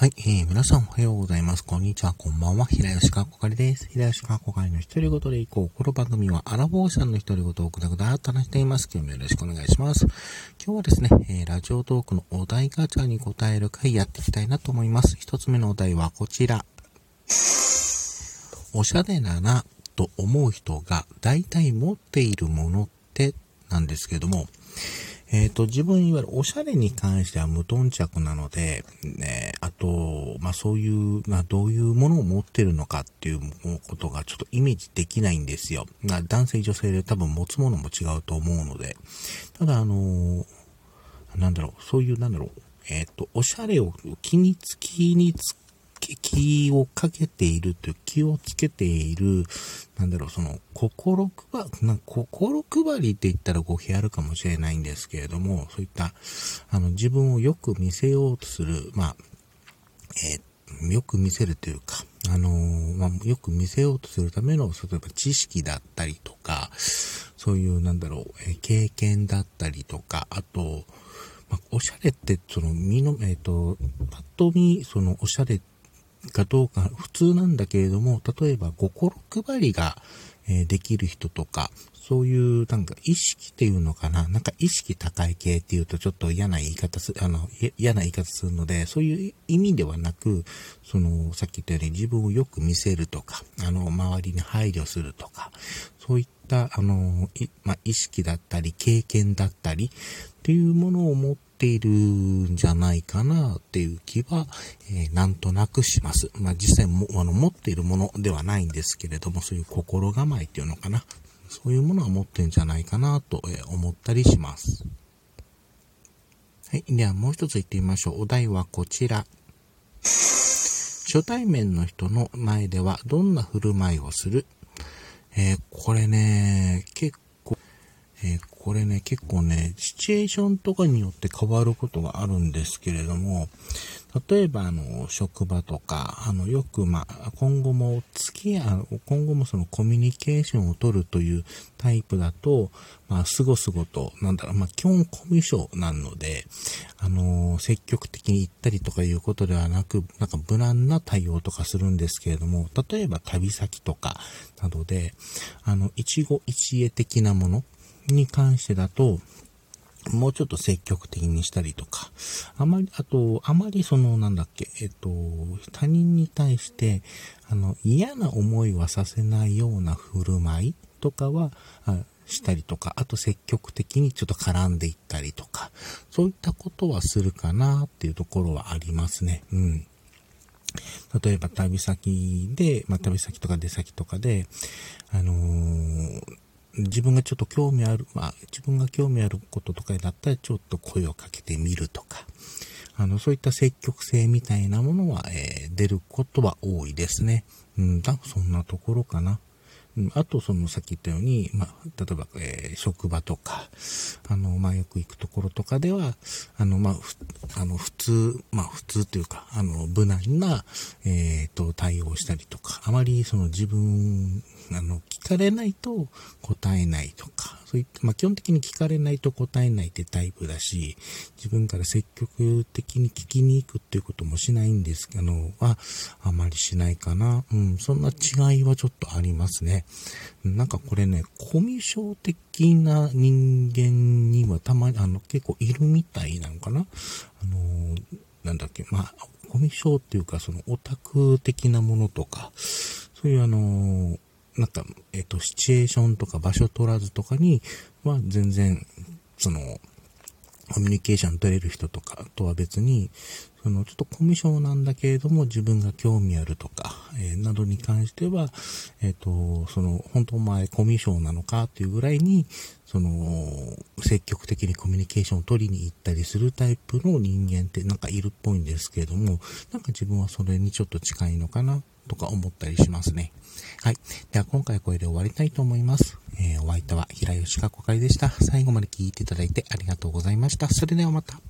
はい、えー、皆さんおはようございます。こんにちは、こんばんは。平吉かこかりです。平吉かこかりの一人ごとでいこう。この番組はアラボーさんの一人ごとをくだくだと話しています。今日もよろしくお願いします。今日はですね、えー、ラジオトークのお題ガチャに答える回やっていきたいなと思います。一つ目のお題はこちら。おしゃれだなと思う人が大体持っているものってなんですけども、えっ、ー、と、自分いわゆるおしゃれに関しては無頓着なので、ね、あと、まあそういう、まあどういうものを持ってるのかっていうことがちょっとイメージできないんですよ。ま男性女性で多分持つものも違うと思うので。ただあの、なんだろう、そういう、なんだろう、えっ、ー、と、おしゃれを気につきにつ気をかけているという、気をつけている、なんだろう、その、心配、な心配りって言ったら語弊あるかもしれないんですけれども、そういった、あの、自分をよく見せようとする、まあ、えー、よく見せるというか、あのー、まあ、よく見せようとするための、例えば知識だったりとか、そういう、なんだろう、えー、経験だったりとか、あと、まあ、おしゃれって、その、身の、えっ、ー、と、パッと見、その、おしゃれって、かどうか普通なんだけれども、例えば心配りが、えできる人とか、そういうなんか意識っていうのかな、なんか意識高い系っていうとちょっと嫌な言い方す、あの、嫌な言い方するので、そういう意味ではなく、その、さっき言ったように自分をよく見せるとか、あの、周りに配慮するとか、そういった、あの、まあ、意識だったり、経験だったり、っていうものを持っっているんじゃないかなっていう気は、えー、なんとなくします。まあ、実際も、あの、持っているものではないんですけれども、そういう心構えっていうのかな。そういうものは持ってるんじゃないかなと、え思ったりします。はい。ではもう一つ言ってみましょう。お題はこちら。初対面の人の前ではどんな振る舞いをする？えー、これね、結構、えー、これね、結構ね、シチュエーションとかによって変わることがあるんですけれども、例えば、あの、職場とか、あの、よく、まあ、今後も付き合う、今後もそのコミュニケーションを取るというタイプだと、まあ、すごすごと、なんだろう、まあ、基本コミュ障なので、あの、積極的に行ったりとかいうことではなく、なんか無難な対応とかするんですけれども、例えば旅先とかなどで、あの、一期一会的なものに関してだと、もうちょっと積極的にしたりとか、あまり、あと、あまりその、なんだっけ、えっと、他人に対して、あの、嫌な思いはさせないような振る舞いとかは、したりとか、あと積極的にちょっと絡んでいったりとか、そういったことはするかなっていうところはありますね。うん。例えば旅先で、まあ、旅先とか出先とかで、あのー自分がちょっと興味ある、まあ、自分が興味あることとかだったらちょっと声をかけてみるとか、あの、そういった積極性みたいなものは、えー、出ることは多いですね。うん、だそんなところかな。あと、その、さっき言ったように、まあ、例えば、えー、職場とか、あの、まあ、よく行くところとかでは、あの、まあ、あの、普通、まあ、普通というか、あの、無難な、えっ、ー、と、対応したりとか、あまり、その、自分、あの、聞かれないと答えないと、そういった、まあ、基本的に聞かれないと答えないってタイプだし、自分から積極的に聞きに行くっていうこともしないんですけど、は、あまりしないかな。うん、そんな違いはちょっとありますね。なんかこれね、コミュ障的な人間にはたまに、あの、結構いるみたいなのかなあの、なんだっけ、まあ、コミュ障っていうか、そのオタク的なものとか、そういうあの、なんか、えっ、と、シチュエーションとか場所取らずとかには全然、その、コミュニケーション取れる人とかとは別に、そのちょっとコミュ障なんだけれども自分が興味あるとか、えー、などに関しては、えっ、ー、と、その本当お前コミュ障なのかっていうぐらいに、その積極的にコミュニケーションを取りに行ったりするタイプの人間ってなんかいるっぽいんですけれども、なんか自分はそれにちょっと近いのかなとか思ったりしますね。はい。では今回これで終わりたいと思います。えー、お相手は平吉かこかりでした。最後まで聞いていただいてありがとうございました。それではまた。